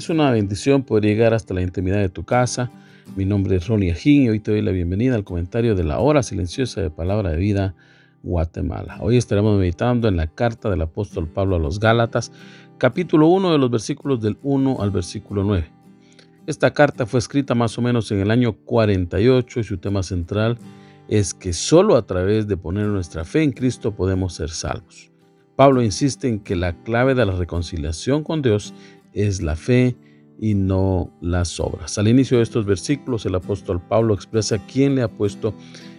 Es una bendición poder llegar hasta la intimidad de tu casa. Mi nombre es Ronnie Ajín y hoy te doy la bienvenida al comentario de la hora silenciosa de Palabra de Vida Guatemala. Hoy estaremos meditando en la carta del apóstol Pablo a los Gálatas, capítulo 1 de los versículos del 1 al versículo 9. Esta carta fue escrita más o menos en el año 48 y su tema central es que solo a través de poner nuestra fe en Cristo podemos ser salvos. Pablo insiste en que la clave de la reconciliación con Dios es la fe y no las obras. Al inicio de estos versículos, el apóstol Pablo expresa quién le ha puesto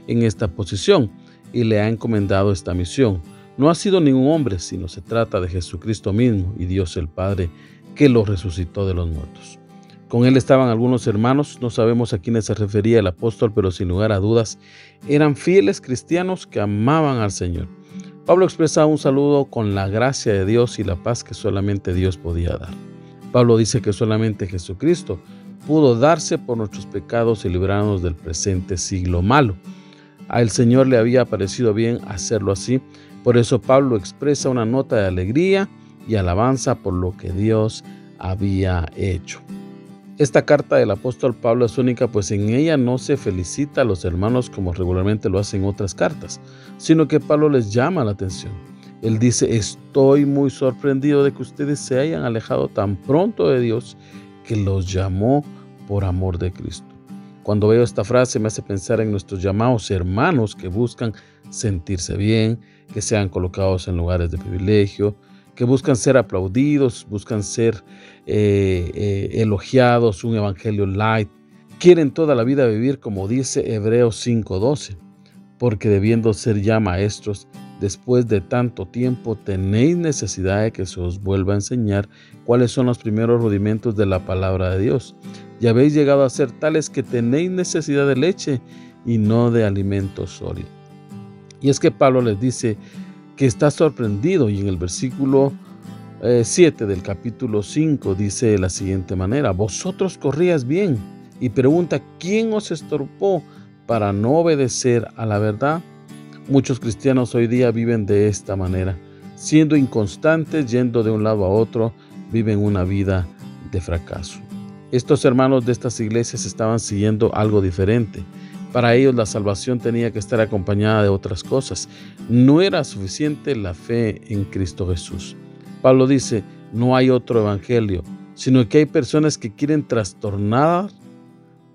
en esta posición y le ha encomendado esta misión. No ha sido ningún hombre, sino se trata de Jesucristo mismo y Dios el Padre que lo resucitó de los muertos. Con él estaban algunos hermanos, no sabemos a quiénes se refería el apóstol, pero sin lugar a dudas eran fieles cristianos que amaban al Señor. Pablo expresa un saludo con la gracia de Dios y la paz que solamente Dios podía dar. Pablo dice que solamente Jesucristo pudo darse por nuestros pecados y librarnos del presente siglo malo. A el Señor le había parecido bien hacerlo así, por eso Pablo expresa una nota de alegría y alabanza por lo que Dios había hecho. Esta carta del apóstol Pablo es única, pues en ella no se felicita a los hermanos como regularmente lo hacen otras cartas, sino que Pablo les llama la atención. Él dice, estoy muy sorprendido de que ustedes se hayan alejado tan pronto de Dios que los llamó por amor de Cristo. Cuando veo esta frase me hace pensar en nuestros llamados hermanos que buscan sentirse bien, que sean colocados en lugares de privilegio, que buscan ser aplaudidos, buscan ser eh, eh, elogiados, un evangelio light. Quieren toda la vida vivir como dice Hebreos 5:12, porque debiendo ser ya maestros, después de tanto tiempo tenéis necesidad de que se os vuelva a enseñar cuáles son los primeros rudimentos de la palabra de Dios. Y habéis llegado a ser tales que tenéis necesidad de leche y no de alimento sólido. Y es que Pablo les dice que está sorprendido y en el versículo 7 eh, del capítulo 5 dice de la siguiente manera, vosotros corrías bien y pregunta, ¿quién os estorbó para no obedecer a la verdad? Muchos cristianos hoy día viven de esta manera, siendo inconstantes, yendo de un lado a otro, viven una vida de fracaso. Estos hermanos de estas iglesias estaban siguiendo algo diferente. Para ellos la salvación tenía que estar acompañada de otras cosas. No era suficiente la fe en Cristo Jesús. Pablo dice, no hay otro evangelio, sino que hay personas que quieren trastornar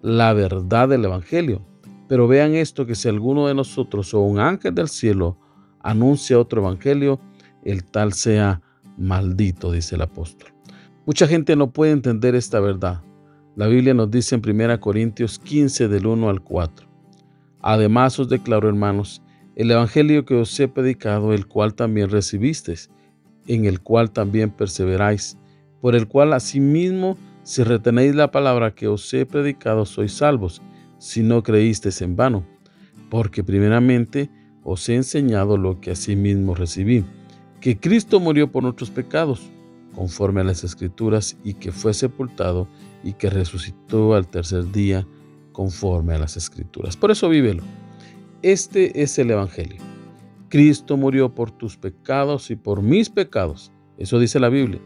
la verdad del evangelio. Pero vean esto, que si alguno de nosotros o un ángel del cielo anuncia otro evangelio, el tal sea maldito, dice el apóstol. Mucha gente no puede entender esta verdad. La Biblia nos dice en 1 Corintios 15 del 1 al 4. Además os declaro, hermanos, el evangelio que os he predicado, el cual también recibisteis, en el cual también perseveráis, por el cual asimismo, si retenéis la palabra que os he predicado, sois salvos si no creísteis en vano, porque primeramente os he enseñado lo que asimismo recibí, que Cristo murió por nuestros pecados, conforme a las Escrituras, y que fue sepultado y que resucitó al tercer día, conforme a las Escrituras. Por eso vívelo. Este es el Evangelio. Cristo murió por tus pecados y por mis pecados. Eso dice la Biblia.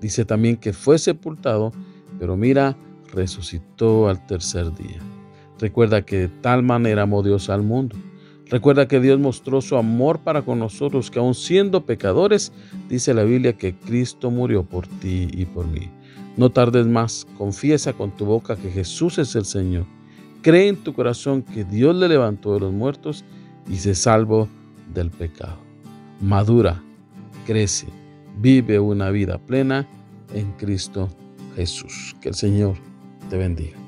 Dice también que fue sepultado, pero mira, resucitó al tercer día. Recuerda que de tal manera amó Dios al mundo. Recuerda que Dios mostró su amor para con nosotros, que aun siendo pecadores, dice la Biblia que Cristo murió por ti y por mí. No tardes más, confiesa con tu boca que Jesús es el Señor. Cree en tu corazón que Dios le levantó de los muertos y se salvó del pecado. Madura, crece, vive una vida plena en Cristo Jesús. Que el Señor te bendiga.